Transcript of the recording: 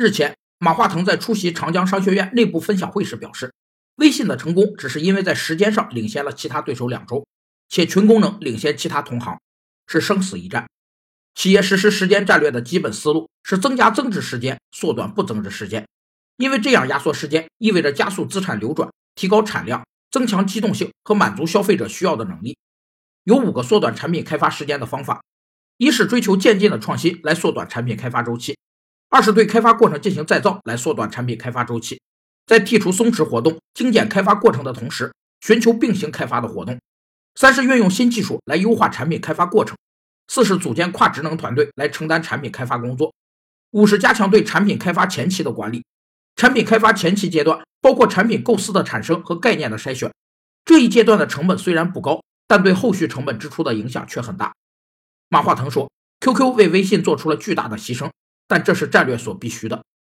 日前，马化腾在出席长江商学院内部分享会时表示，微信的成功只是因为在时间上领先了其他对手两周，且群功能领先其他同行，是生死一战。企业实施时间战略的基本思路是增加增值时间，缩短不增值时间，因为这样压缩时间意味着加速资产流转，提高产量，增强机动性和满足消费者需要的能力。有五个缩短产品开发时间的方法：一是追求渐进的创新来缩短产品开发周期。二是对开发过程进行再造，来缩短产品开发周期，在剔除松弛活动、精简开发过程的同时，寻求并行开发的活动。三是运用新技术来优化产品开发过程。四是组建跨职能团队来承担产品开发工作。五是加强对产品开发前期的管理。产品开发前期阶段包括产品构思的产生和概念的筛选。这一阶段的成本虽然不高，但对后续成本支出的影响却很大。马化腾说：“QQ 为微信做出了巨大的牺牲。”但这是战略所必须的。